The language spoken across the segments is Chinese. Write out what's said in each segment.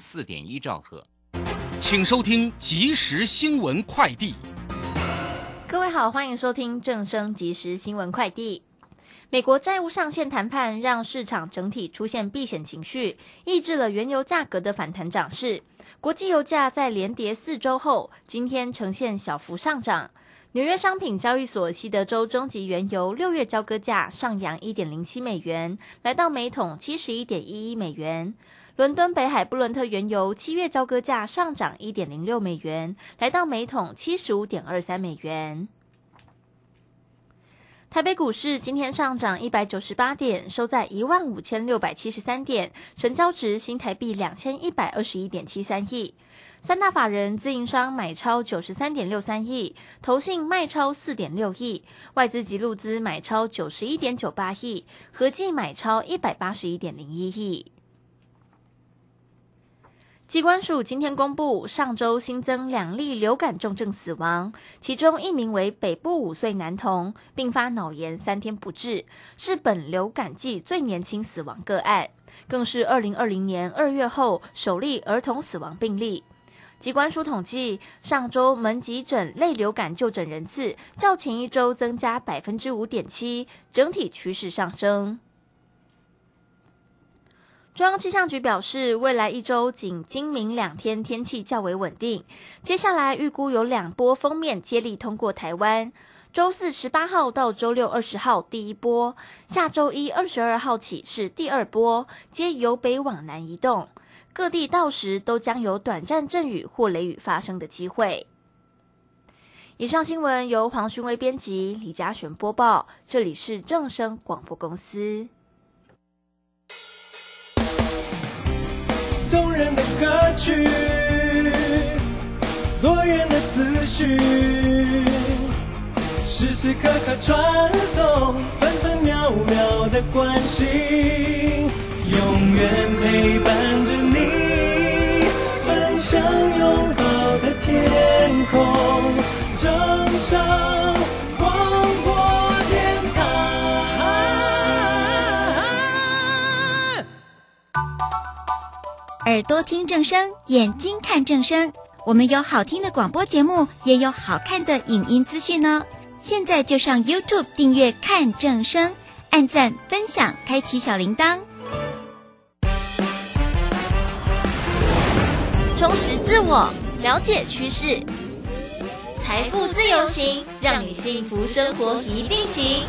四点一兆赫，请收听即时新闻快递。各位好，欢迎收听正声即时新闻快递。美国债务上限谈判让市场整体出现避险情绪，抑制了原油价格的反弹涨势。国际油价在连跌四周后，今天呈现小幅上涨。纽约商品交易所西德州中级原油六月交割价上扬一点零七美元，来到每桶七十一点一一美元。伦敦北海布伦特原油七月交割价上涨一点零六美元，来到每桶七十五点二三美元。台北股市今天上涨一百九十八点，收在一万五千六百七十三点，成交值新台币两千一百二十一点七三亿。三大法人自营商买超九十三点六三亿，投信卖超四点六亿，外资及路资买超九十一点九八亿，合计买超一百八十一点零一亿。机关署今天公布，上周新增两例流感重症死亡，其中一名为北部五岁男童，并发脑炎三天不治，是本流感季最年轻死亡个案，更是二零二零年二月后首例儿童死亡病例。机关署统计，上周门急诊类流感就诊人次较前一周增加百分之五点七，整体趋势上升。中央气象局表示，未来一周仅今明两天天气较为稳定。接下来预估有两波锋面接力通过台湾，周四十八号到周六二十号第一波，下周一二十二号起是第二波，皆由北往南移动。各地到时都将有短暂阵雨或雷雨发生的机会。以上新闻由黄勋威编辑，李嘉璇播报，这里是正声广播公司。歌曲，多远的思绪，时时刻刻传送，分分秒秒的关心，永远陪伴着你，分享拥抱的天空，正声。耳朵听正声，眼睛看正声。我们有好听的广播节目，也有好看的影音资讯呢。现在就上 YouTube 订阅看正声，按赞分享，开启小铃铛。充实自我，了解趋势，财富自由行，让你幸福生活一定行。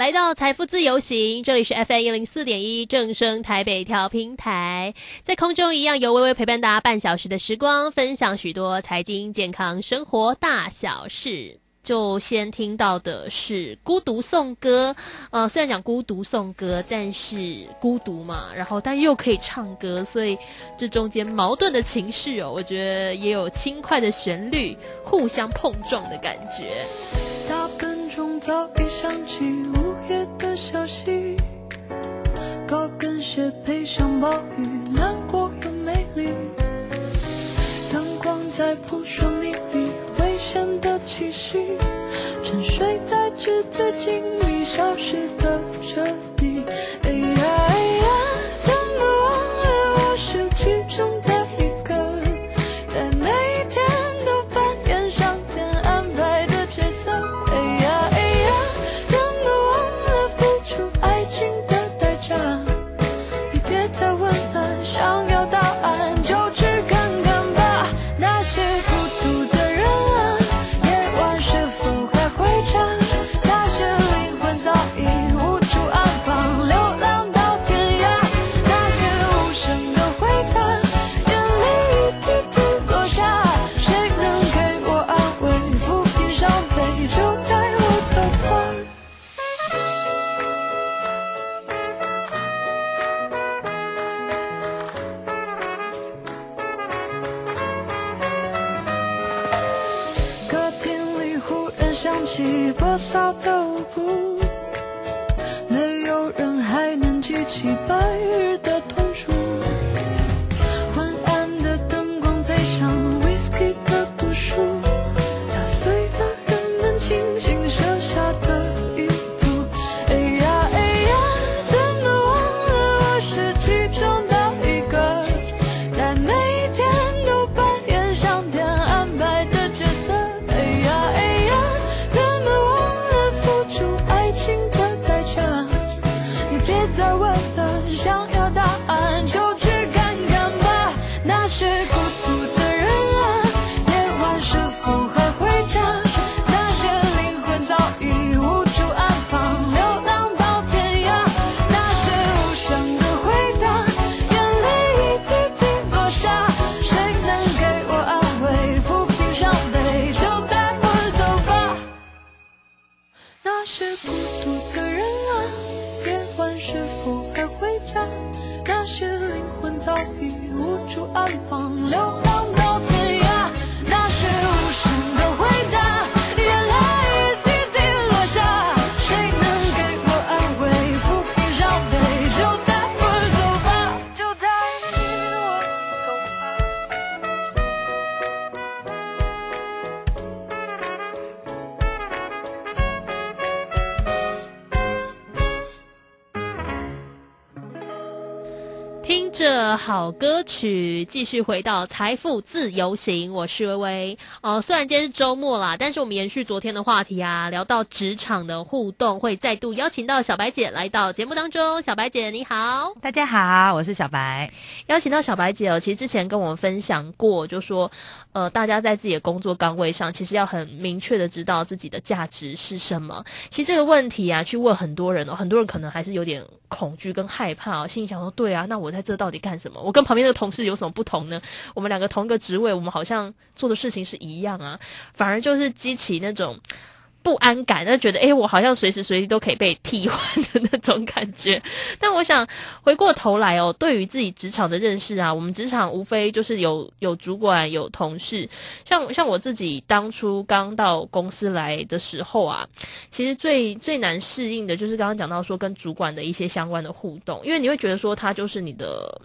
来到财富自由行，这里是 FM 一零四点一正声台北调平台，在空中一样有微微陪伴大家半小时的时光，分享许多财经、健康、生活大小事。就先听到的是孤独颂歌，呃，虽然讲孤独颂歌，但是孤独嘛，然后但又可以唱歌，所以这中间矛盾的情绪哦，我觉得也有轻快的旋律互相碰撞的感觉。大笨钟早已响起午夜的消息，高跟鞋配上暴雨，难过又美丽。灯光在扑朔迷离，危险的气息，沉睡在纸醉金迷，消失的彻是孤独。着好歌曲，继续回到财富自由行。我是微微。呃，虽然今天是周末啦，但是我们延续昨天的话题啊，聊到职场的互动，会再度邀请到小白姐来到节目当中。小白姐你好，大家好，我是小白。邀请到小白姐哦，其实之前跟我们分享过，就说呃，大家在自己的工作岗位上，其实要很明确的知道自己的价值是什么。其实这个问题啊，去问很多人哦，很多人可能还是有点恐惧跟害怕哦，心里想说，对啊，那我在这到底干什么？我跟旁边的同事有什么不同呢？我们两个同一个职位，我们好像做的事情是一样啊，反而就是激起那种不安感，就觉得诶，我好像随时随地都可以被替换的那种感觉。但我想回过头来哦，对于自己职场的认识啊，我们职场无非就是有有主管、有同事。像像我自己当初刚到公司来的时候啊，其实最最难适应的就是刚刚讲到说跟主管的一些相关的互动，因为你会觉得说他就是你的。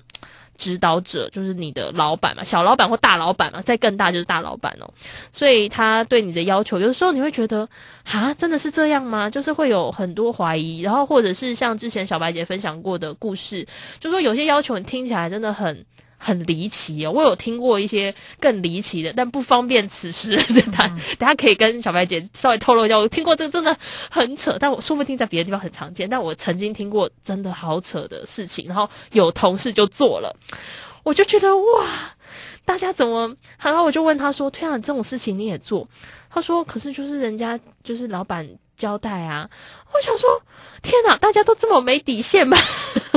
指导者就是你的老板嘛，小老板或大老板嘛，再更大就是大老板哦。所以他对你的要求，有时候你会觉得，啊，真的是这样吗？就是会有很多怀疑，然后或者是像之前小白姐分享过的故事，就说有些要求你听起来真的很。很离奇哦，我有听过一些更离奇的，但不方便此时谈。大家可以跟小白姐稍微透露一下，我听过这个真的很扯，但我说不定在别的地方很常见。但我曾经听过真的好扯的事情，然后有同事就做了，我就觉得哇，大家怎么？然后我就问他说：“天啊，这种事情你也做？”他说：“可是就是人家就是老板。”交代啊！我想说，天哪，大家都这么没底线吗？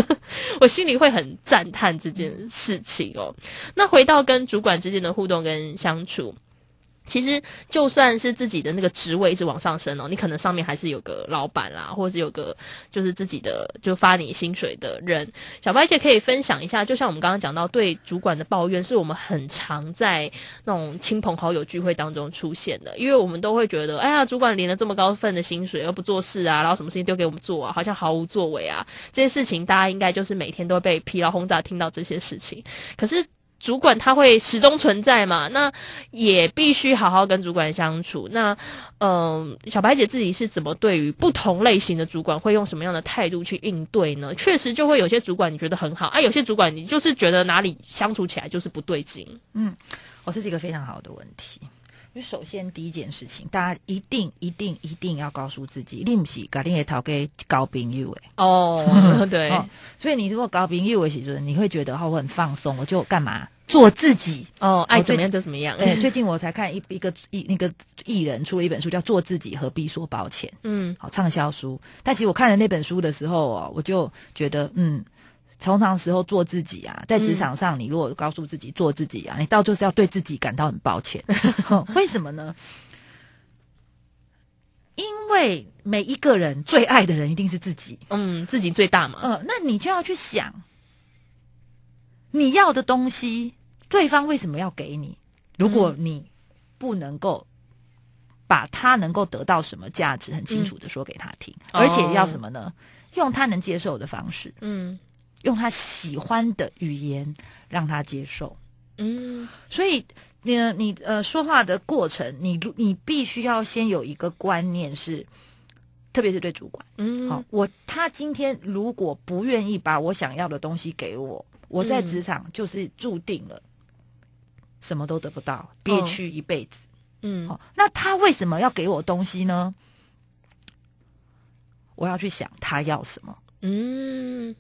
我心里会很赞叹这件事情哦。那回到跟主管之间的互动跟相处。其实就算是自己的那个职位一直往上升哦，你可能上面还是有个老板啦，或者是有个就是自己的就发你薪水的人。小白姐可以分享一下，就像我们刚刚讲到对主管的抱怨，是我们很常在那种亲朋好友聚会当中出现的，因为我们都会觉得，哎呀，主管领了这么高份的薪水，又不做事啊，然后什么事情丢给我们做啊，好像毫无作为啊。这些事情大家应该就是每天都会被疲劳轰炸，听到这些事情，可是。主管他会始终存在嘛？那也必须好好跟主管相处。那，嗯，小白姐自己是怎么对于不同类型的主管会用什么样的态度去应对呢？确实就会有些主管你觉得很好，啊，有些主管你就是觉得哪里相处起来就是不对劲。嗯，我这是一个非常好的问题。因为首先第一件事情，大家一定一定一定要告诉自己，你不是搞定也讨给高朋友诶。哦，对。所以你如果高朋友的时候，你会觉得哈我很放松，我就干嘛做自己哦，爱怎么样就怎么样。哎，最近我才看一一个艺那个艺人出了一本书，叫《做自己何必说抱歉》。嗯，好畅销书。但其实我看了那本书的时候哦，我就觉得嗯。通常时候做自己啊，在职场上，你如果告诉自己做自己啊，你到就是要对自己感到很抱歉。为什么呢？因为每一个人最爱的人一定是自己，嗯，自己最大嘛。嗯，那你就要去想，你要的东西，对方为什么要给你？如果你不能够把他能够得到什么价值很清楚的说给他听，而且要什么呢？用他能接受的方式，嗯。用他喜欢的语言让他接受，嗯，所以你你呃说话的过程，你你必须要先有一个观念是，特别是对主管，嗯，好，我他今天如果不愿意把我想要的东西给我，我在职场就是注定了什么都得不到，憋屈一辈子，嗯，好，那他为什么要给我东西呢？我要去想他要什么，嗯。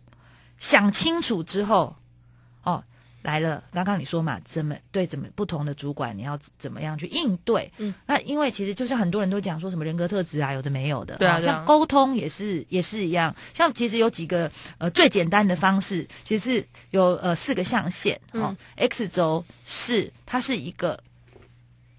想清楚之后，哦，来了。刚刚你说嘛，怎么对怎么不同的主管，你要怎么样去应对？嗯，那因为其实就像很多人都讲说什么人格特质啊，有的没有的。对啊，像沟通也是也是一样。像其实有几个呃最简单的方式，其实是有呃四个象限。哦，X 轴是它是一个。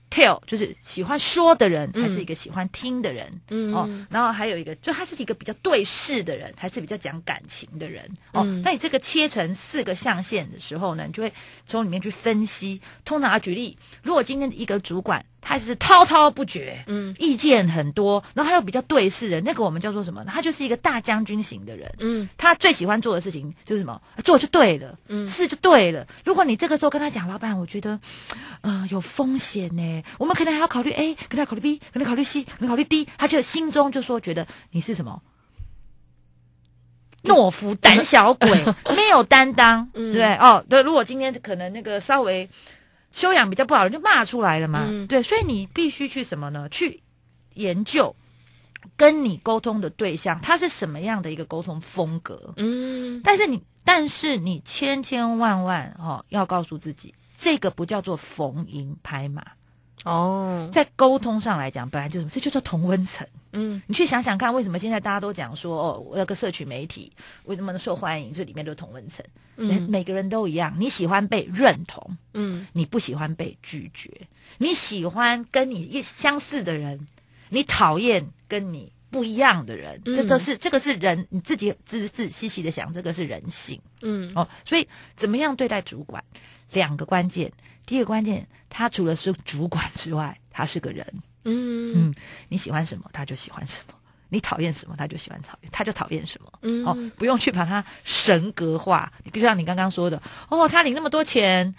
Tell 就是喜欢说的人，还是一个喜欢听的人哦。然后还有一个，就他是一个比较对事的人，还是比较讲感情的人哦。那你这个切成四个象限的时候呢，你就会从里面去分析。通常举例，如果今天一个主管。他是滔滔不绝，嗯，意见很多，然后他又比较对事人，那个我们叫做什么？他就是一个大将军型的人，嗯，他最喜欢做的事情就是什么？做就对了，嗯，是就对了。如果你这个时候跟他讲，老板，我觉得，呃，有风险呢，我们可能还要考虑 A，可能要考虑 B，可能考虑 C，可能考虑 D，他就心中就说觉得你是什么？懦夫、胆小鬼，没有担当，嗯对哦，对。如果今天可能那个稍微修养比较不好，就骂出来了嘛，嗯对。所以你必须去什么呢？去研究跟你沟通的对象，他是什么样的一个沟通风格。嗯但是你，但是你千千万万哦，要告诉自己，这个不叫做逢迎拍马，哦，在沟通上来讲，本来就是这就叫同温层。嗯你去想想看，为什么现在大家都讲说哦，我有个社群媒体为什么能受欢迎？这里面都是同文层，每嗯每个人都一样。你喜欢被认同，嗯你不喜欢被拒绝；你喜欢跟你一相似的人，你讨厌跟你不一样的人。这嗯都是这个是人你自己仔仔细细的想，这个是人性嗯哦。所以怎么样对待主管？两个关键，第一个关键，他除了是主管之外，他是个人。嗯。嗯，你喜欢什么，他就喜欢什么；你讨厌什么，他就喜欢讨厌，他就讨厌什么。嗯。哦，不用去把它神格化。就像你刚刚说的，哦，他领那么多钱，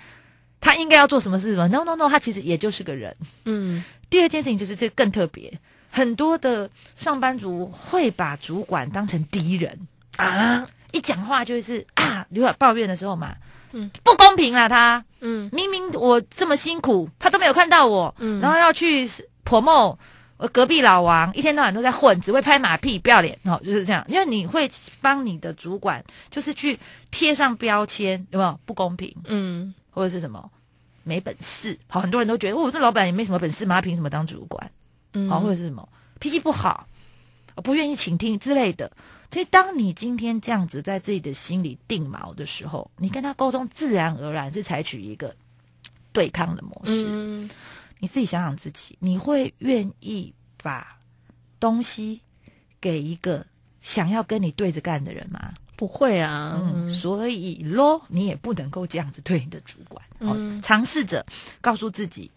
他应该要做什么事什么？No No No，他其实也就是个人。嗯。第二件事情就是这更特别，很多的上班族会把主管当成敌人。啊，一讲话就是啊，有点抱怨的时候嘛，嗯，不公平啦，他。嗯。明明我这么辛苦，他都没有看到我，嗯。然后要去 promo 呃隔壁老王，一天到晚都在混，只会拍马屁，不要脸哦，就是这样。因为你会帮你的主管，就是去贴上标签，有没有不公平，嗯或者是什么没本事？好，很多人都觉得，哦，这老板也没什么本事嘛，他凭什么当主管？嗯好，或者是什么脾气不好，呃不愿意倾听之类的。所以，当你今天这样子在自己的心里定锚的时候，你跟他沟通，自然而然是采取一个对抗的模式。嗯你自己想想自己，你会愿意把东西给一个想要跟你对着干的人吗？不会啊，嗯，所以咯，你也不能够这样子对你的主管。哦，嗯尝试着告诉自己，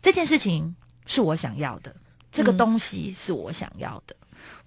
这件事情是我想要的，这个嗯东西是我想要的，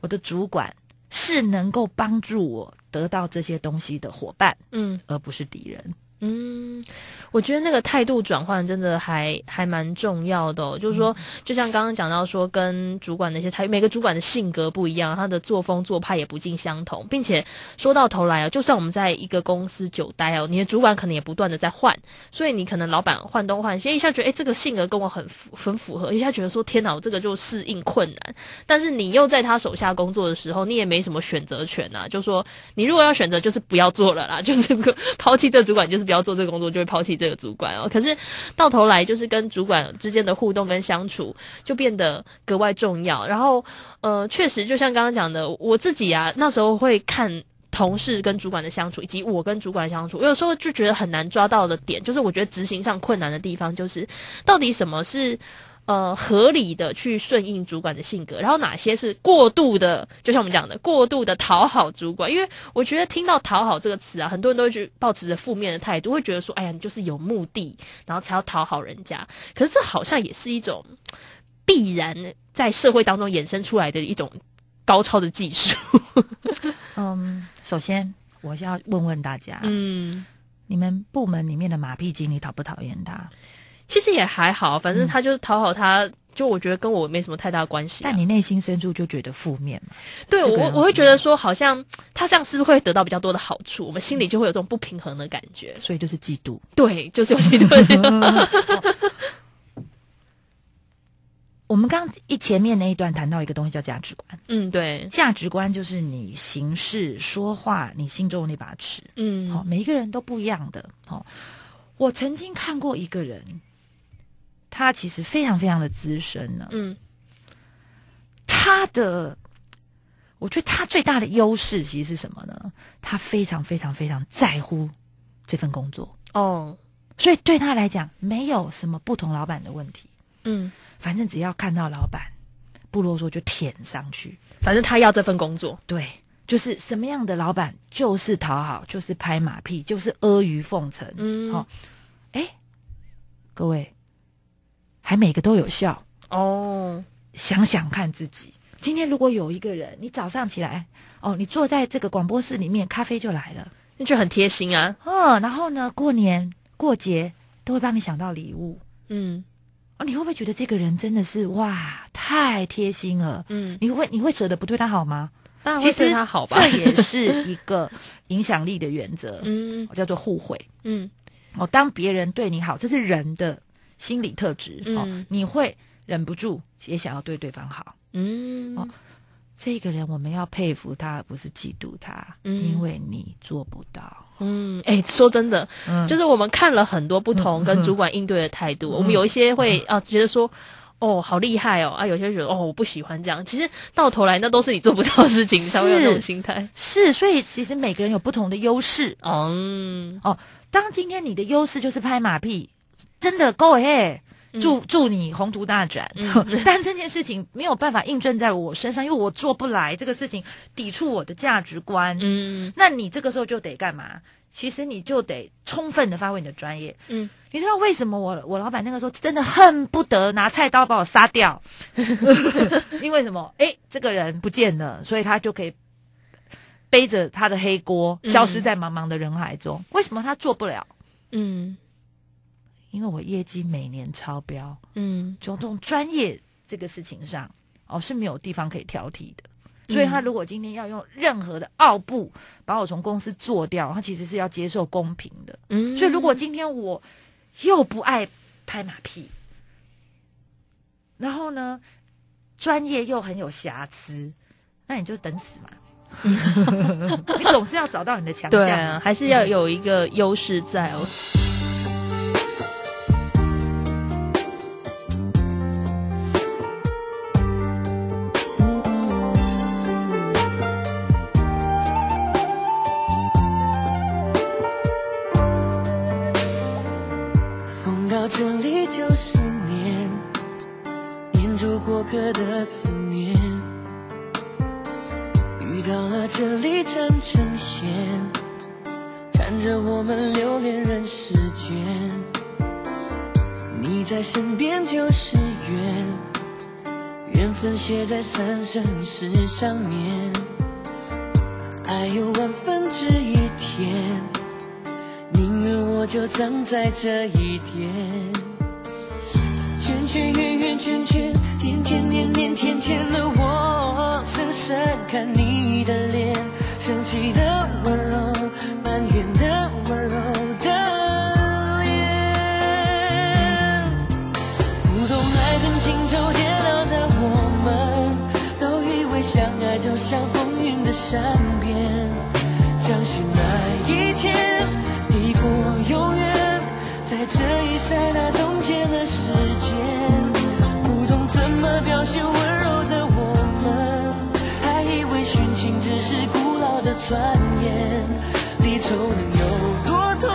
我的主管是能够帮助我得到这些东西的伙伴，嗯而不是敌人。嗯，我觉得那个态度转换真的还还蛮重要的、哦。就是说，就像刚刚讲到说，跟主管的一些态，每个主管的性格不一样，他的作风做派也不尽相同，并且说到头来啊，就算我们在一个公司久待哦，你的主管可能也不断的在换，所以你可能老板换东换西，一下觉得哎这个性格跟我很符很符合，一下觉得说天哪，我这个就适应困难。但是你又在他手下工作的时候，你也没什么选择权啊，就说你如果要选择，就是不要做了啦，就是抛弃这主管，就是不要做这个工作，就会抛弃这个主管哦。可是到头来，就是跟主管之间的互动跟相处就变得格外重要。然后，呃，确实就像刚刚讲的，我自己啊，那时候会看。同事跟主管的相处，以及我跟主管相处，我有时候就觉得很难抓到的点，就是我觉得执行上困难的地方，就是到底什么是呃合理的去顺应主管的性格，然后哪些是过度的，就像我们讲的过度的讨好主管。因为我觉得听到“讨好”这个词啊，很多人都会去抱持着负面的态度，会觉得说：“哎呀，你就是有目的，然后才要讨好人家。”可是这好像也是一种必然在社会当中衍生出来的一种高超的技术。嗯，首先我要问问大家，嗯，你们部门里面的马屁精，你讨不讨厌他？其实也还好，反正他就是讨好他。就我觉得跟我没什么太大关系、啊，但你内心深处就觉得负面嘛？对我我会觉得说，好像他这样是不是会得到比较多的好处？我们心里就会有这种不平衡的感觉。所以就是嫉妒。对，就是有嫉妒。我们刚一前面那一段谈到一个东西叫价值观，嗯，对，价值观就是你行事说话，你心中那把尺。嗯，好、每一个人都不一样的。好、我曾经看过一个人，他其实非常非常的资深呢。嗯他的，我觉得他最大的优势其实是什么呢？他非常非常非常在乎这份工作，哦，所以对他来讲，没有什么不同老板的问题。嗯，反正只要看到老板不啰嗦，就舔上去。反正他要这份工作。对，就是什么样的老板就是讨好，就是拍马屁，就是阿谀奉承。嗯，好、哎，各位，还每个都有效。哦，想想看自己，今天如果有一个人，你早上起来，哦，你坐在这个广播室里面，咖啡就来了，那就很贴心啊。嗯，然后呢，过年过节都会帮你想到礼物，嗯哦，你会不会觉得这个人真的是哇，太贴心了？嗯，你会你会舍得不对他好吗？当然会对其实他好吧？这也是一个 影响力的原则，嗯叫做互惠。嗯哦，当别人对你好，这是人的心理特质。哦嗯，你会忍不住也想要对对方好。嗯哦这个人我们要佩服他，而不是嫉妒他，嗯因为你做不到。嗯，哎，说真的，嗯就是我们看了很多不同跟主管应对的态度，我们有一些会啊觉得说。哦，好厉害哦！啊，有些人觉得哦，我不喜欢这样。其实到头来，那都是你做不到的事情，你才会有那种心态。是，所以其实每个人有不同的优势。嗯哦当今天你的优势就是拍马屁，真的 go ahead，祝祝你宏图大展。但这件事情没有办法印证在我身上，因为我做不来这个事情，抵触我的价值观。嗯那你这个时候就得干嘛？其实你就得充分的发挥你的专业。嗯，你知道为什么我我老板那个时候真的恨不得拿菜刀把我杀掉？因为什么？诶，这个人不见了，所以他就可以背着他的黑锅，消失在茫茫的人海中。为什么他做不了？嗯因为我业绩每年超标，嗯就这种专业这个事情上，哦是没有地方可以挑剔的。所以他如果今天要用任何的傲步把我从公司做掉，他其实是要接受公平的。嗯所以如果今天我又不爱拍马屁，然后呢，专业又很有瑕疵，那你就等死嘛。你总是要找到你的强项嘛。对啊，还是要有一个优势在哦。风在身边就是缘，缘分写在三生石上面。爱有万分之一甜。宁愿我就葬在这一天。圈圈圆圆圈圈，天天年年天天的我，深深看你的脸，生气的温柔，埋怨恨情仇煎熬的我们，都以为相爱就像风云的善变，相信那一天。抵过永远，在这一刹那冻结了时间。不懂怎么表现温柔的我们，还以为殉情只是古老的传言。离愁能有多，痛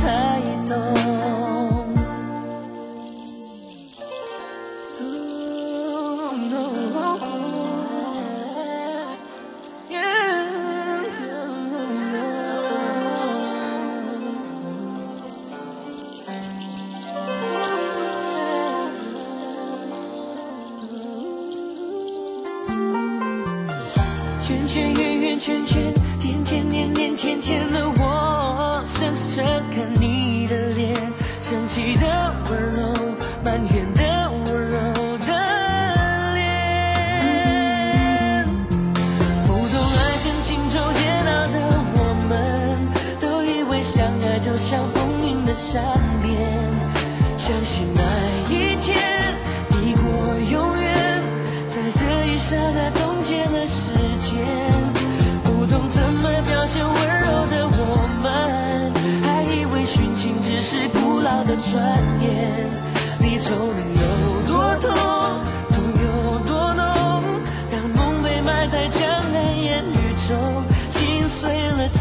才懂。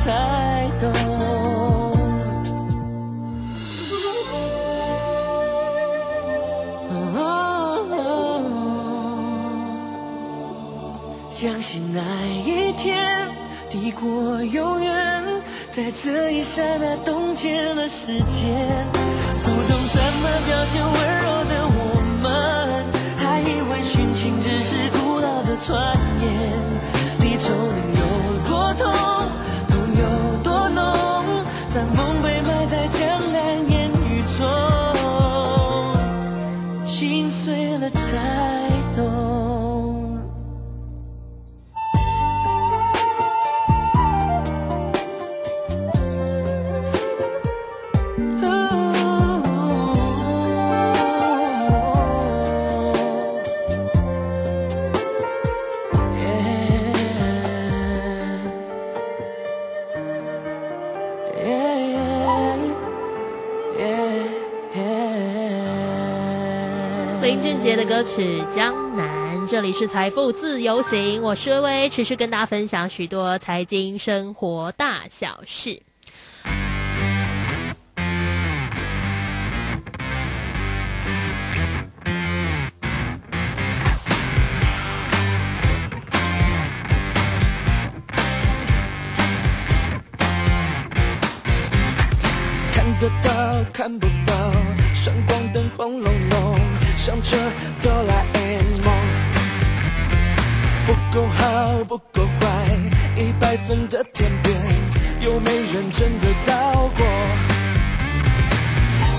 才懂。相信那一天抵过永远，在这一刹那冻结了时间。不懂怎么表现温柔的我们，还以为殉情只是古老的传言。离愁林俊杰的歌曲《江南》，这里是财富自由行，我是薇薇，持续跟大家分享许多财经生活大小事。看得到看不分的天边，有没人真的到过？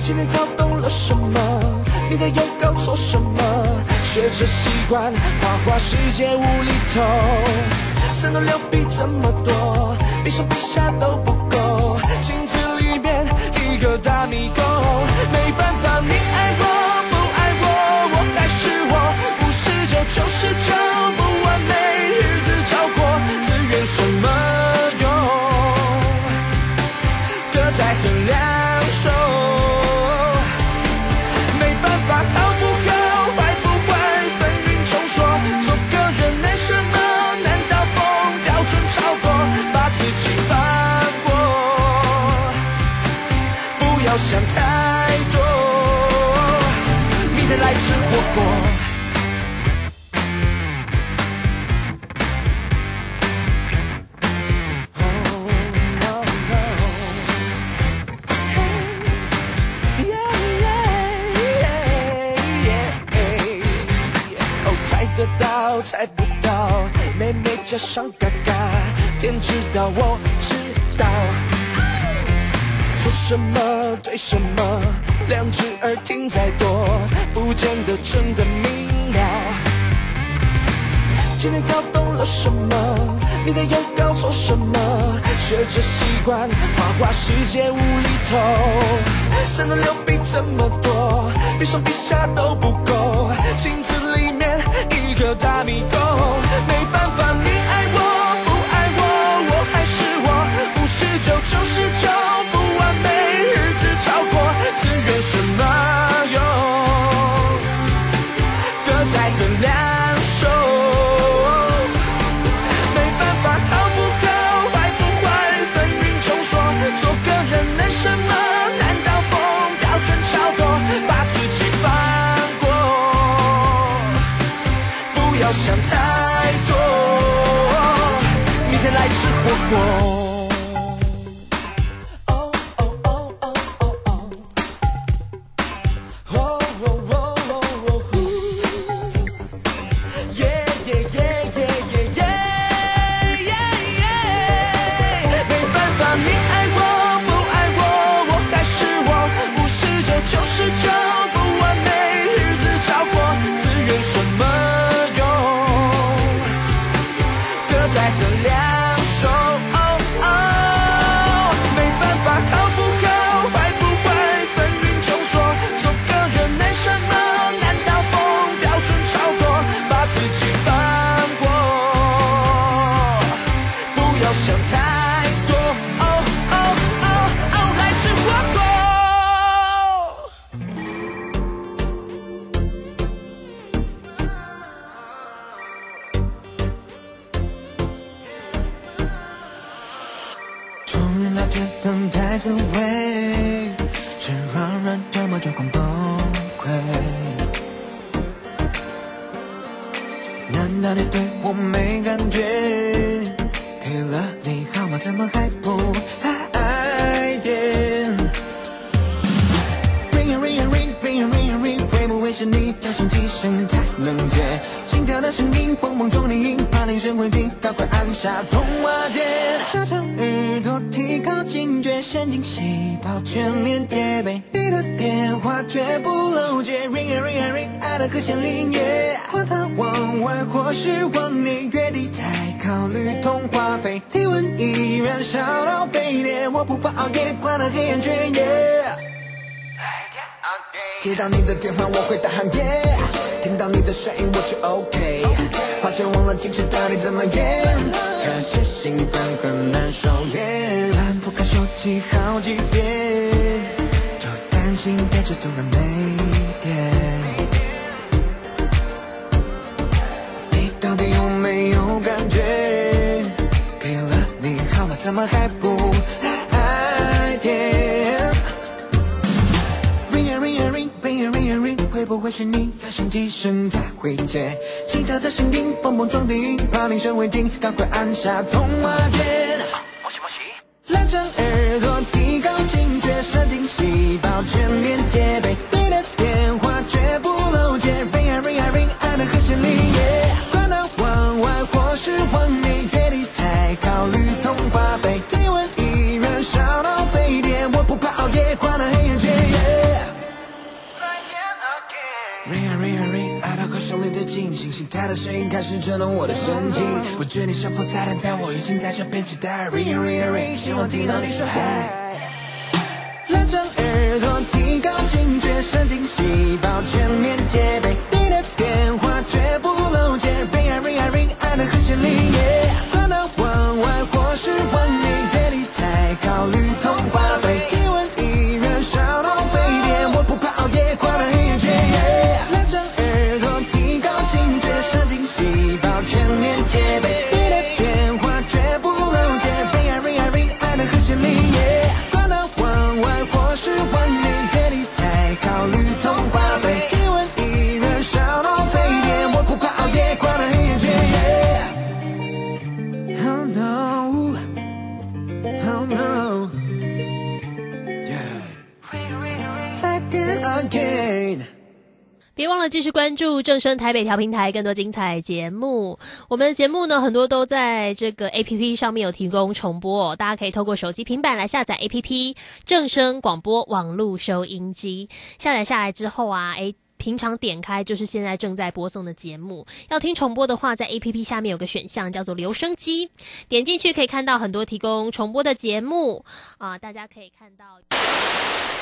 今天搞懂了什么？你的又搞错什么？学着习惯，花花世界无厘头。三头六臂这么多，比上比下都不够，镜子里面一个大迷宫。没办法，太多。明天来吃火锅。哦，猜得到，猜不到，妹妹加上嘎嘎，天知道，我，说什么对什么，两只耳听再多，不见得真的明了。今天搞懂了什么？明天又搞错什么？学着习惯，花花世界无厘头。三头六臂这么多，比上比下都不够，镜子里面一个大迷宫。没办法，你爱我不爱我，我还是我，不是九就是九，想太多。明天来吃火锅。是你，要想几声才能接。心跳的声音，蹦蹦撞铃音，怕铃声会停，赶快按下通话键。拉长耳朵，提高警觉，神经细胞全面戒备。你的电话绝不漏接，ring a ring a ring，爱的和弦铃耶。管它往外或是往内，月底再考虑通话费。体温依然烧到沸点，我不怕熬夜，关了黑眼圈。接到你的电话，我会大喊耶！听到你的声音，我就 OK。花钱忘了矜持，到底怎么演？可是兴奋很难收敛，反复看手机好几遍，就担心电池突然没电。你到底有没有感觉？给了你号码，怎么还不会不会是你？要响几声才会接？心跳的声音，蹦蹦撞顶，怕铃声未停，赶快按下通话键。拉长耳朵，提高警觉，神经细胞全面戒备。的声音开始震动我的神经。不知你是否在等，但我已经在这边期待。Ring a ring a ring，希望听到你说嗨。拉长耳朵，提高警觉，神经细胞全面戒备。你的电话绝不漏接，ring a ring a ring，爱的和弦铃关注正声台北调频台更多精彩节目。我们的节目呢，很多都在这个 A P P 上面有提供重播、哦，大家可以透过手机、平板来下载 A P P 正声广播网络收音机。下载下来之后啊，诶。平常点开就是现在正在播送的节目，要听重播的话，在 A P P 下面有个选项叫做留声机，点进去可以看到很多提供重播的节目啊、大家可以看到。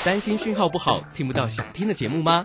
担心讯号不好，听不到想听的节目吗？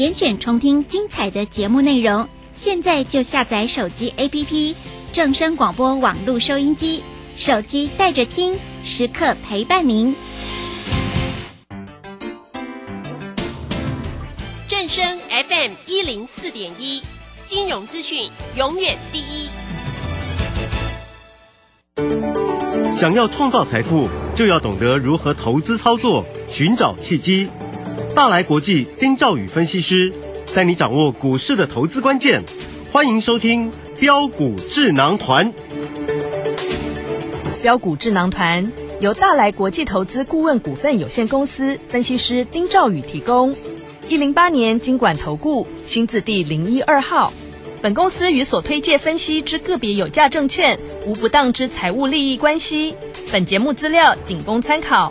点选重听精彩的节目内容。现在就下载手机 APP 正声广播网络收音机，手机带着听，时刻陪伴您。正声 FM 一零四点一，金融资讯永远第一。想要创造财富，就要懂得如何投资操作，寻找契机。大来国际丁兆宇分析师带你掌握股市的投资关键。欢迎收听标股智囊团。标股智囊团由大来国际投资顾问股份有限公司分析师丁兆宇提供。一零八年经管投顾新字第零一二号。本公司与所推介分析之个别有价证券无不当之财务利益关系。本节目资料仅供参考，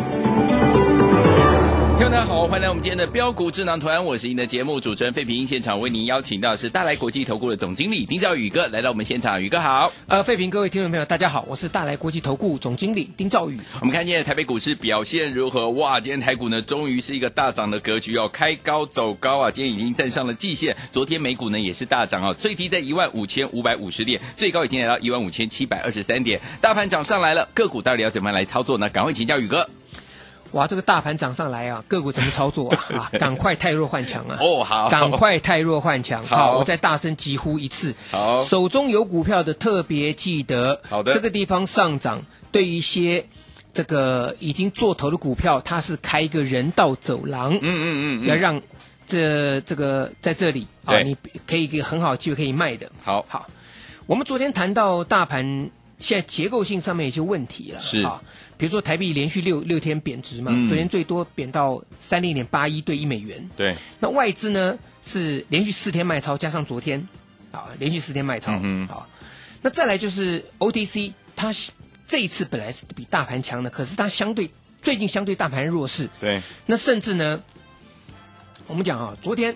大家好，欢迎来我们今天的标股智囊团，我是您的节目主持人费平，现场为您邀请到的是大来国际投顾的总经理丁兆宇哥来到我们现场，宇哥好。呃，费平，各位听众朋友，大家好，我是大来国际投顾总经理丁兆宇。我们看今天台北股市表现如何？哇，今天台股呢，终于是一个大涨的格局哦，开高走高啊，今天已经站上了季线。昨天美股呢也是大涨啊，最低在一万五千五百五十点，最高已经来到一万五千七百二十三点。大盘涨上来了，个股到底要怎么样来操作呢？赶快请教宇哥。哇，这个大盘涨上来啊，个股怎么操作啊？啊，赶快太弱换强啊！哦，好，赶快太弱换强。好我再大声疾呼一次。好手中有股票的特别记得，好的这个地方上涨，对于一些这个已经做头的股票，它是开一个人道走廊。嗯嗯嗯，要让这这个在这里啊，你可以一个很好的机会可以卖的。好，好，我们昨天谈到大盘现在结构性上面有一些问题了，是。啊，比如说台币连续六六天贬值嘛，嗯。昨天最多贬到三零点八一对一美元，对，那外资呢是连续四天卖超，加上昨天啊连续四天卖超，嗯好，那再来就是 OTC，它这一次本来是比大盘强的，可是它相对最近相对大盘弱势，对，那甚至呢，我们讲啊，昨天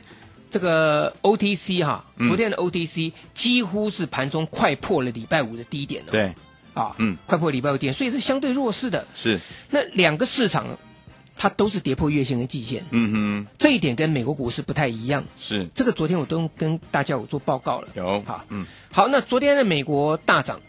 这个 OTC 哈、嗯。昨天的 OTC 几乎是盘中快破了礼拜五的低点了，对，啊，嗯，快破礼拜五低点，所以是相对弱势的。是，那两个市场它都是跌破月线跟季线，嗯哼。这一点跟美国股市不太一样。是。这个昨天我都跟大家有做报告了。有，好，嗯，好，那昨天的美国大涨，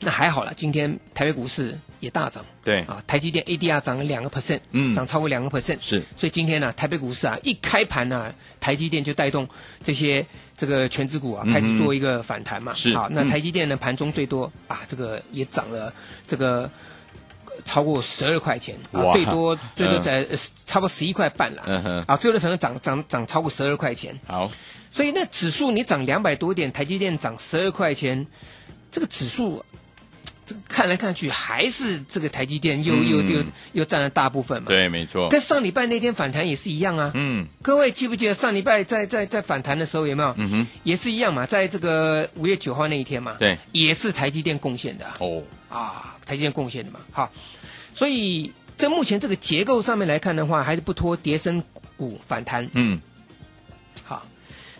那还好了，今天台北股市也大涨。对，啊，台积电 ADR 涨了两个 percent，嗯。涨超过两个 percent，是，所以今天呢、台北股市啊一开盘呢、台积电就带动这些这个全指股啊嗯开始做一个反弹嘛，是。好，那嗯。台积电呢盘中最多啊这个也涨了这个呃超过十二块钱。啊，哇。最多最多嗯。在、呃差不多十一块半了，嗯哼，啊，最多可能涨涨涨超过十二块钱，好，所以那指数你涨两百多点，台积电涨十二块钱，这个指数，这个看来看去还是这个台积电又、嗯又又又占了大部分嘛。对，没错，跟上礼拜那天反弹也是一样啊。嗯各位记不记得上礼拜在在在反弹的时候有没有？嗯哼，也是一样嘛，在这个五月九号那一天嘛。对，也是台积电贡献的啊。哦，啊，台积电贡献的嘛。好，所以在目前这个结构上面来看的话，还是不脱跌升股反弹。嗯，好，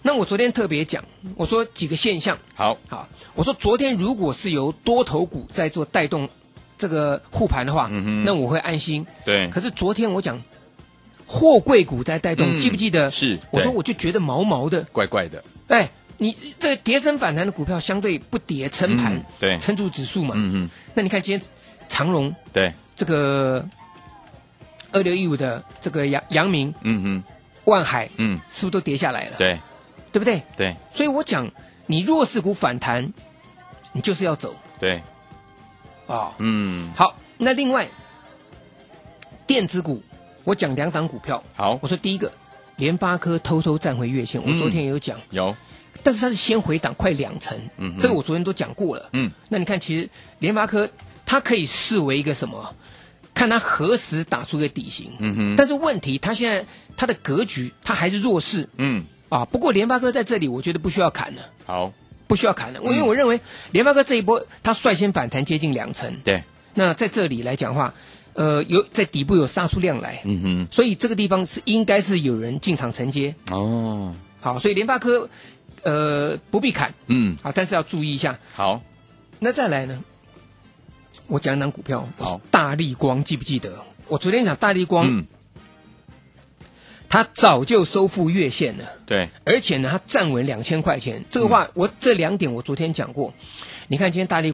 那我昨天特别讲，我说几个现象。好，好，我说昨天如果是由多头股在做带动这个护盘的话，嗯哼那我会安心。对，可是昨天我讲货柜股在带动，嗯记不记得？是我说我就觉得毛毛的。怪怪的，哎，你这跌升反弹的股票相对不跌撑盘，嗯对撑住指数嘛。嗯哼，那你看今天长荣对，这个二六一五的这个阳阳明、嗯哼，万海，嗯，是不是都跌下来了？对，对不对？对，所以我讲，你弱势股反弹，你就是要走。对，啊。嗯，好，那另外电子股，我讲两档股票。好，我说第一个，联发科偷偷站回月线，我嗯昨天也有讲，有，但是它是先回档快两成，嗯哼。这个我昨天都讲过了。嗯，那你看，其实联发科它可以视为一个什么？看它何时打出个底型。嗯哼，但是问题，它现在它的格局，它还是弱势。嗯，啊。不过联发科在这里，我觉得不需要砍了。好，不需要砍了，因为我认为联发科这一波它率先反弹接近两成，对，那在这里来讲话，呃，有在底部有杀出量来，嗯哼，所以这个地方是应该是有人进场承接，哦，好，所以联发科呃不必砍，嗯，好，但是要注意一下。好，那再来呢，我讲一档股票，好，大力光记不记得？我昨天讲大力光，嗯，它早就收复月线了。对，而且呢，它站稳两千块钱，这个话、我这两点我昨天讲过。你看今天大力